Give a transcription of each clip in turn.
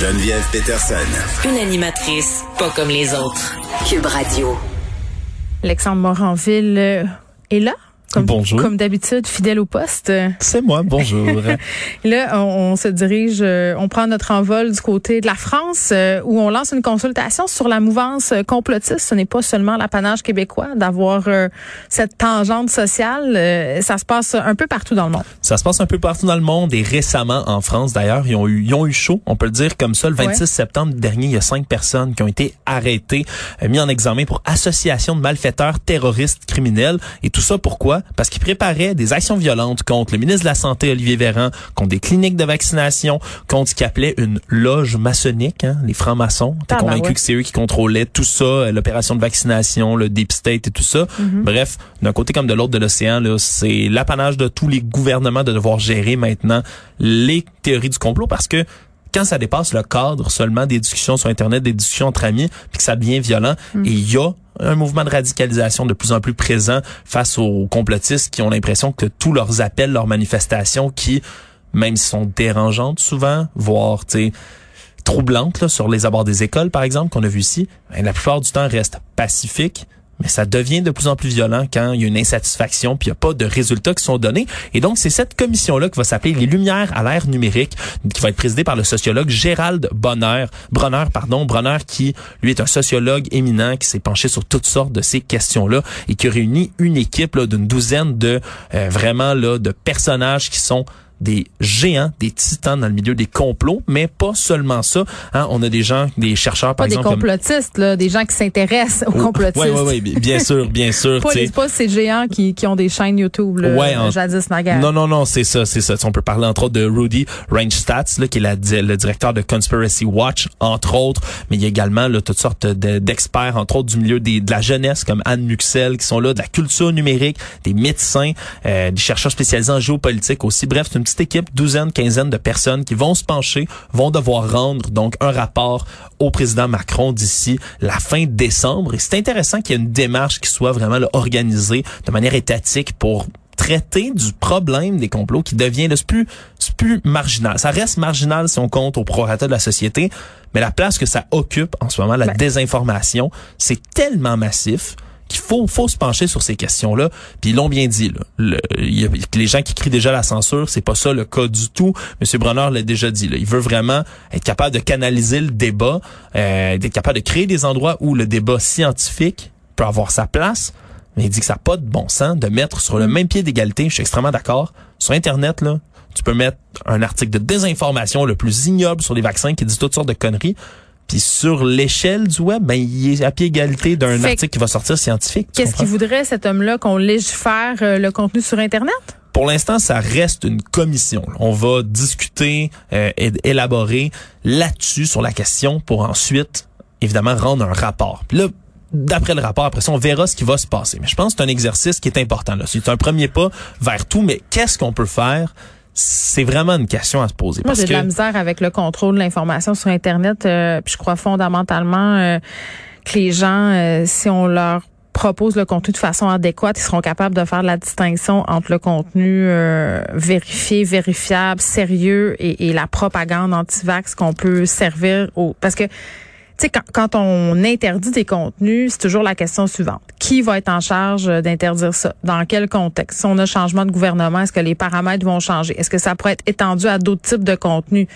Geneviève Peterson. Une animatrice pas comme les autres. Cube Radio. Alexandre Moranville euh, est là? Comme, Bonjour. Comme d'habitude, fidèle au poste. C'est moi, bonjour. là, on, on, se dirige, euh, on prend notre envol du côté de la France, euh, où on lance une consultation sur la mouvance complotiste. Ce n'est pas seulement l'apanage québécois d'avoir euh, cette tangente sociale. Ça se passe un peu partout dans le monde. Ça se passe un peu partout dans le monde et récemment en France d'ailleurs, ils ont eu, ils ont eu chaud, on peut le dire comme ça. Le 26 Ouais. septembre dernier, il y a cinq personnes qui ont été arrêtées, mis en examen pour association de malfaiteurs terroristes criminels. Et tout ça pourquoi? Parce qu'ils préparaient des actions violentes contre le ministre de la Santé, Olivier Véran, contre des cliniques de vaccination, contre ce qu'ils appelaient une loge maçonnique, hein, les francs-maçons. T'es Ah, ben convaincu ouais. que c'est eux qui contrôlaient tout ça, euh, l'opération de vaccination, le deep state et tout ça. Bref, d'un côté comme de l'autre de l'océan, c'est l'apanage de tous les gouvernements de devoir gérer maintenant les théories du complot parce que quand ça dépasse le cadre seulement des discussions sur Internet, des discussions entre amis, puis que ça devient violent, et il y a un mouvement de radicalisation de plus en plus présent face aux complotistes qui ont l'impression que tous leurs appels, leurs manifestations, qui, même sont dérangeantes souvent, voire, tu troublantes là, sur les abords des écoles, par exemple, qu'on a vu ici, ben, la plupart du temps restent pacifiques. Mais ça devient de plus en plus violent quand il y a une insatisfaction puis il n'y a pas de résultats qui sont donnés. Et donc, c'est cette commission-là qui va s'appeler Les Lumières à l'ère numérique, qui va être présidée par le sociologue Gérald Bonner, Bronner, pardon, Bronner qui, lui, est un sociologue éminent qui s'est penché sur toutes sortes de ces questions-là et qui a réuni une équipe d'une douzaine de euh, vraiment là de personnages qui sont des géants, des titans dans le milieu des complots, mais pas seulement ça. Hein, on a des gens, des chercheurs, par Pas des comme complotistes, là, des gens qui s'intéressent aux complotistes. Oui, oui, oui, bien sûr, bien sûr. Pas, les, pas ces géants qui, qui ont des chaînes YouTube, là, Ouais, en- jadis naguère. Non, non, non, c'est ça, c'est ça. On peut parler entre autres de Rudy Reinstats, là, qui est la- le directeur de Conspiracy Watch, entre autres. Mais il y a également là, toutes sortes de- d'experts, entre autres du milieu des, de la jeunesse, comme Anne Muxel, qui sont là, de la culture numérique, des médecins, euh, des chercheurs spécialisés en géopolitique aussi. Bref, c'est une petite équipe, douzaine, quinzaine de personnes qui vont se pencher, vont devoir rendre donc un rapport au président Macron d'ici la fin décembre. Et c'est intéressant qu'il y ait une démarche qui soit vraiment là, organisée de manière étatique pour traiter du problème des complots qui devient là, c'est plus plus marginal. Ça reste marginal si on compte au prorata de la société, mais la place que ça occupe en ce moment, la Ben. désinformation, c'est tellement massif qu'il faut faut se pencher sur ces questions-là. Puis ils l'ont bien dit. Là. Le- il y a- les gens qui crient déjà la censure, c'est pas ça le cas du tout. Monsieur Bronner l'a déjà dit. Là. Il veut vraiment être capable de canaliser le débat, euh, d'être capable de créer des endroits où le débat scientifique peut avoir sa place. Mais il dit que ça n'a pas de bon sens de mettre sur le même pied d'égalité. Je suis extrêmement d'accord. Sur Internet, là, tu peux mettre un article de désinformation le plus ignoble sur les vaccins qui dit toutes sortes de conneries. Puis sur l'échelle du web, ben, il est à pied égalité d'un article qui va sortir scientifique. Qu'est-ce qu'il voudrait, cet homme-là, qu'on légifère euh, le contenu sur Internet? Pour l'instant, ça reste une commission. On va discuter euh, et élaborer là-dessus sur la question pour ensuite, évidemment, rendre un rapport. Puis là, d'après le rapport, après ça, on verra ce qui va se passer. Mais je pense que c'est un exercice qui est important. C'est un premier pas vers tout, mais qu'est-ce qu'on peut faire? C'est vraiment une question à se poser. Moi, j'ai de la misère avec le contrôle de l'information sur Internet. euh, puis je crois fondamentalement euh, que les gens, euh, si on leur propose le contenu de façon adéquate, ils seront capables de faire la distinction entre le contenu euh, vérifié, vérifiable, sérieux et, et la propagande anti-vax qu'on peut servir au... Parce que sais, quand, quand on interdit des contenus, c'est toujours la question suivante. Qui va être en charge euh, d'interdire ça? Dans quel contexte? Si on a changement de gouvernement, est-ce que les paramètres vont changer? Est-ce que ça pourrait être étendu à d'autres types de contenus?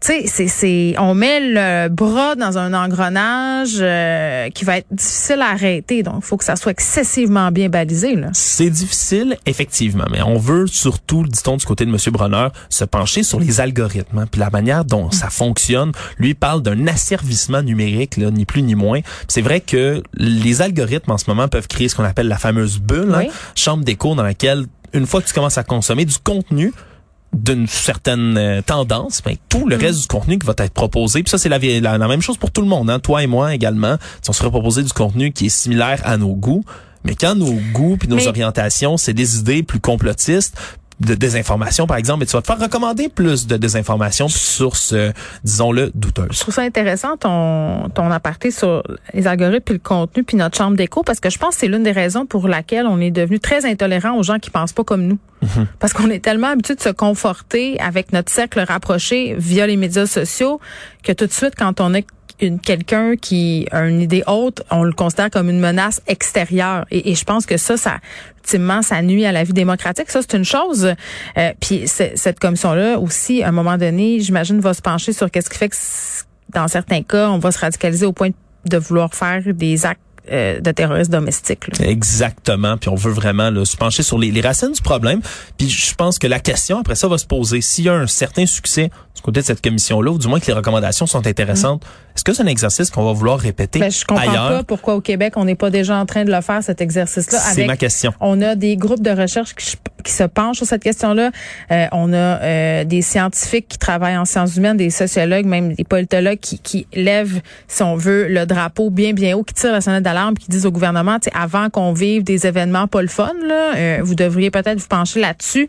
Tu sais, c'est, on met le bras dans un engrenage euh, qui va être difficile à arrêter. Donc, il faut que ça soit excessivement bien balisé. C'est difficile, effectivement, mais on veut surtout, dit-on du côté de M. Bronner, se pencher sur les algorithmes, hein, puis la manière dont ça fonctionne. Lui parle d'un asservissement numérique, là, ni plus ni moins. C'est vrai que les algorithmes en ce moment peuvent créer ce qu'on appelle la fameuse bulle, hein, chambre d'écho dans laquelle, une fois que tu commences à consommer du contenu, d'une certaine euh, tendance, ben, tout le reste du contenu qui va être proposé, puis ça c'est la, la, la même chose pour tout le monde, hein, toi et moi également, si on se proposer du contenu qui est similaire à nos goûts, mais quand nos goûts puis nos Mais- orientations, c'est des idées plus complotistes, de désinformation, par exemple, et tu vas te faire recommander plus de désinformation sur sources, disons-le, douteuses. Je trouve ça intéressant ton, ton aparté sur les algorithmes puis le contenu puis notre chambre d'écho parce que je pense que c'est l'une des raisons pour laquelle on est devenu très intolérant aux gens qui pensent pas comme nous. Mhm. Parce qu'on est tellement habitué de se conforter avec notre cercle rapproché via les médias sociaux que tout de suite, quand on est une quelqu'un qui a une idée haute, on le considère comme une menace extérieure. Et, et je pense que ça, ça ultimement, ça nuit à la vie démocratique. Ça, c'est une chose. Euh, puis cette commission-là aussi, à un moment donné, j'imagine, va se pencher sur qu'est-ce qui fait que dans certains cas, on va se radicaliser au point de vouloir faire des actes euh, de terrorisme domestique. Exactement. Puis on veut vraiment là, se pencher sur les, racines du problème. Puis je pense que la question après ça va se poser s'il y a un certain succès du côté de cette commission-là, ou du moins que les recommandations sont intéressantes. Est-ce que c'est un exercice qu'on va vouloir répéter ben, je comprends pas pourquoi au Québec on n'est pas déjà en train de le faire cet exercice-là. C'est ma question. On a des groupes de recherche qui, qui se penchent sur cette question-là. Euh, on a euh, des scientifiques qui travaillent en sciences humaines, des sociologues, même des politologues qui, qui lèvent, si on veut, le drapeau bien bien haut, qui tirent la sonnette d'alarme, qui disent au gouvernement, avant qu'on vive des événements pas le fun, là, euh, vous devriez peut-être vous pencher là-dessus.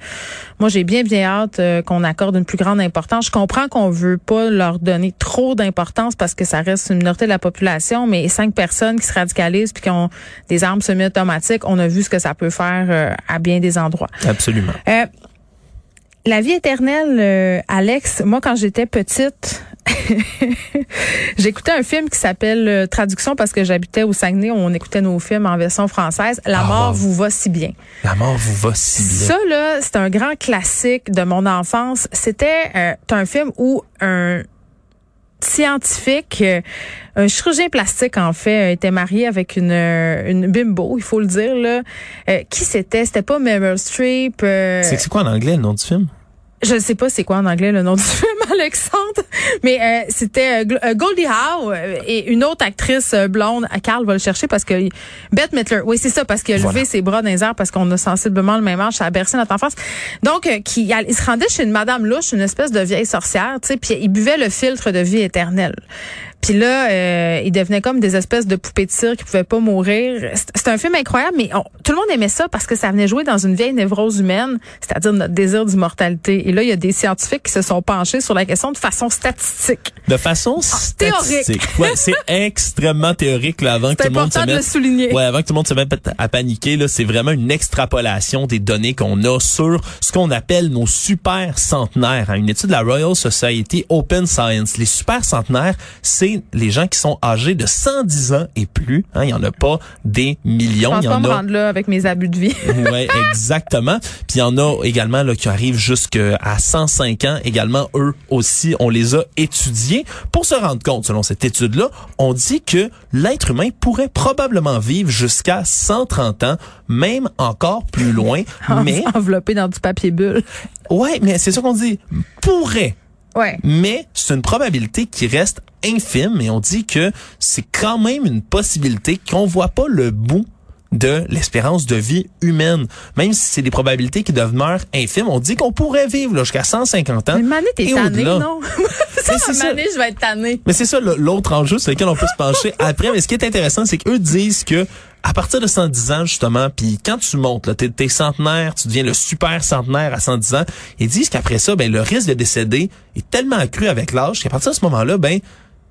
Moi, j'ai bien bien hâte qu'on accorde une plus grande importance. Je comprends qu'on veut pas leur donner trop d'importance parce que ça reste une minorité de la population, mais cinq personnes qui se radicalisent puis qui ont des armes semi-automatiques, on a vu ce que ça peut faire à bien des endroits. Absolument. Euh, la vie éternelle, euh, Alex, moi quand j'étais petite, j'écoutais un film qui s'appelle euh, Traduction parce que j'habitais au Saguenay, où on écoutait nos films en version française. La ah, mort vous va si bien. La mort vous va si bien. Ça là, c'est un grand classique de mon enfance. C'était un film où un scientifique, euh, un chirurgien plastique en fait, était marié avec une, euh, une bimbo, il faut le dire là. Euh, qui c'était? C'était pas Meryl Streep. c'est quoi en anglais le nom du film? Je ne sais pas c'est quoi en anglais le nom du film, Alexandre, mais euh, c'était euh, euh, Goldie Howe et une autre actrice blonde. Carl va le chercher parce que Bette Midler. Oui, c'est ça parce qu'il a levé ses bras dans les airs parce qu'on a sensiblement le même âge. Ça a bercé notre enfance. Donc, qui, il se rendait chez une Madame Louche, une espèce de vieille sorcière, tu sais, puis il buvait le filtre de vie éternelle. Puis là, euh, ils devenaient comme des espèces de poupées de cire qui pouvaient pas mourir. C'est un film incroyable, mais tout le monde aimait ça parce que ça venait jouer dans une vieille névrose humaine, c'est-à-dire notre désir d'immortalité. Et là, il y a des scientifiques qui se sont penchés sur la question de façon statistique. De façon ah, statistique. Ouais, c'est extrêmement théorique là, avant que tout le monde se mette. De le souligner. Ouais, avant que tout le monde se mette à paniquer là, c'est vraiment une extrapolation des données qu'on a sur ce qu'on appelle nos super centenaires. Hein. Une étude de la Royal Society Open Science. Les super centenaires, c'est les gens qui sont âgés de 110 ans et plus. Hein, il y en a pas des millions. il y en a. Me là avec mes abus de vie. ouais, exactement. Puis il y en a également là qui arrivent jusqu'à 105 ans. Également, eux aussi, on les a étudiés pour se rendre compte, selon cette étude-là, on dit que l'être humain pourrait probablement vivre jusqu'à 130 ans, même encore plus loin, mais enveloppé dans du papier bulle. Ouais, mais c'est ça qu'on dit. Pourrait Mais c'est une probabilité qui reste infime et on dit que c'est quand même une possibilité qu'on voit pas le bout de l'espérance de vie humaine. Même si c'est des probabilités qui demeurent infimes, on dit qu'on pourrait vivre jusqu'à 150 ans. Mais Mané, t'es tanné, non? ça, Mané, je vais être tanné. Mais c'est ça l'autre enjeu sur lequel on peut se pencher après. Mais ce qui est intéressant, c'est qu'eux disent que à partir de 110 ans, justement, puis quand tu montes, t'es centenaire, tu deviens le super centenaire à 110 ans, ils disent qu'après ça, ben, le risque de décéder est tellement accru avec l'âge qu'à partir de ce moment-là, ben,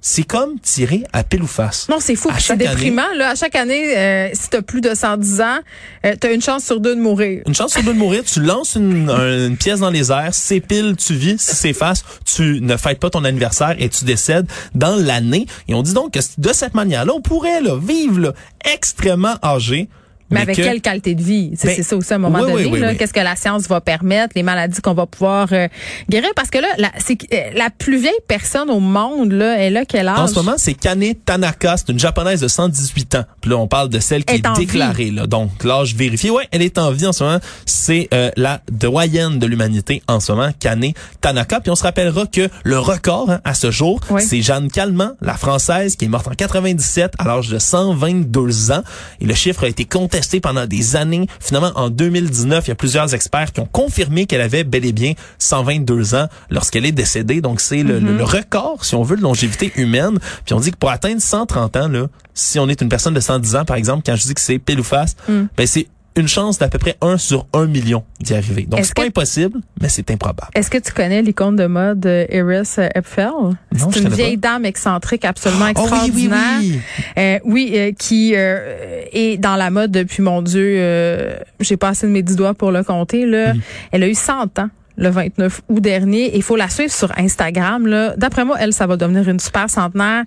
c'est comme tirer à pile ou face. Non, c'est fou, c'est déprimant. Là, à chaque année, euh, si tu as plus de 110 ans, euh, tu as une chance sur deux de mourir. Une chance sur deux de mourir. Tu lances une, une pièce dans les airs, c'est pile, tu vis. Si c'est face, tu ne fêtes pas ton anniversaire et tu décèdes dans l'année. Et on dit donc que de cette manière-là, on pourrait là, vivre là, extrêmement âgé mais, avec quelle qualité de vie? C'est ben, ça aussi à un moment donné. Qu'est-ce que la science va permettre, les maladies qu'on va pouvoir euh, guérir? Parce que là, la, c'est, euh, la plus vieille personne au monde, là, elle a quel âge? En ce moment, c'est Kane Tanaka. C'est une japonaise de 118 ans. Puis là, on parle de celle qui est, déclarée. Là, donc, l'âge vérifié. Ouais, elle est en vie en ce moment. C'est euh, la doyenne de l'humanité en ce moment, Kane Tanaka. Puis on se rappellera que le record hein, à ce jour, c'est Jeanne Calment, la française, qui est morte en 97 à l'âge de 122 ans. Et le chiffre a été contesté pendant des années. Finalement, en 2019, il y a plusieurs experts qui ont confirmé qu'elle avait bel et bien 122 ans lorsqu'elle est décédée. Donc, c'est le, mm-hmm. record, si on veut, de longévité humaine. Puis on dit que pour atteindre 130 ans, là, si on est une personne de 110 ans, par exemple, quand je dis que c'est pile ou face, mm. ben c'est une chance d'à peu près 1 sur 1 million d'y arriver. Donc, c'est pas que- impossible, mais c'est improbable. Est-ce que tu connais l'icône de mode Iris euh, Epfel? C'est une vieille pas. dame excentrique absolument Oh oui, oui, extraordinaire. oui. Euh, oui, euh, qui euh, est dans la mode depuis, mon Dieu, euh, j'ai pas assez de mes dix doigts pour le compter. Là. Mm. Elle a eu 100 ans le 29 août dernier. Il faut la suivre sur Instagram. Là. D'après moi, elle, ça va devenir une super centenaire.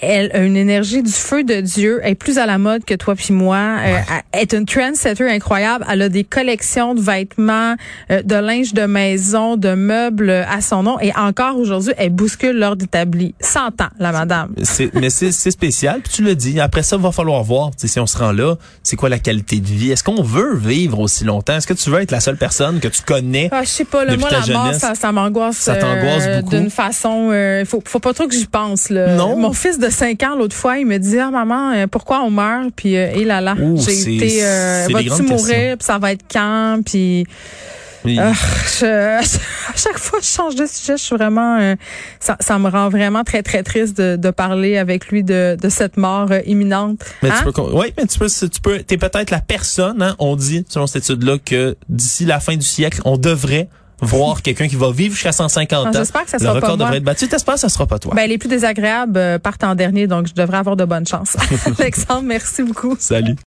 Elle a une énergie du feu de Dieu. Elle est plus à la mode que toi puis moi. Euh, elle est une trendsetter incroyable. Elle a des collections de vêtements, euh, de linge de maison, de meubles à son nom. Et encore aujourd'hui, elle bouscule l'ordre établi. 100 ans, la madame. Mais c'est spécial. Puis tu le dis. Après ça, il va falloir voir si on se rend là. C'est quoi la qualité de vie? Est-ce qu'on veut vivre aussi longtemps? Est-ce que tu veux être la seule personne que tu connais? Ah, je sais pas, là, moi, la mort, ça, ça m'angoisse. ça t'angoisse euh, beaucoup? D'une façon, euh, faut, faut pas trop que j'y pense, là. Non? Mon fils de 5 ans, l'autre fois, il me dit, ah, maman, euh, pourquoi on meurt? Puis, euh, et là, là, Ouh, j'ai été, euh, vas-tu mourir? Puis ça va être quand? Puis, Oui. ah, je- à chaque fois que je change de sujet, je suis vraiment, euh, ça, ça me rend vraiment très, très triste de, de parler avec lui de, de cette mort euh, imminente. Mais Hein? tu peux, con- ouais, mais tu peux, tu peux, t'es peut-être la personne, hein, on dit, selon cette étude-là, que d'ici la fin du siècle, on devrait voir quelqu'un qui va vivre jusqu'à 150 Ah, ans. j'espère que ça Le sera pas record moi. devrait être battu. T'espères que ça sera pas toi. Ben, les plus désagréables euh, partent en dernier, donc je devrais avoir de bonnes chances. Alexandre, merci beaucoup. Salut.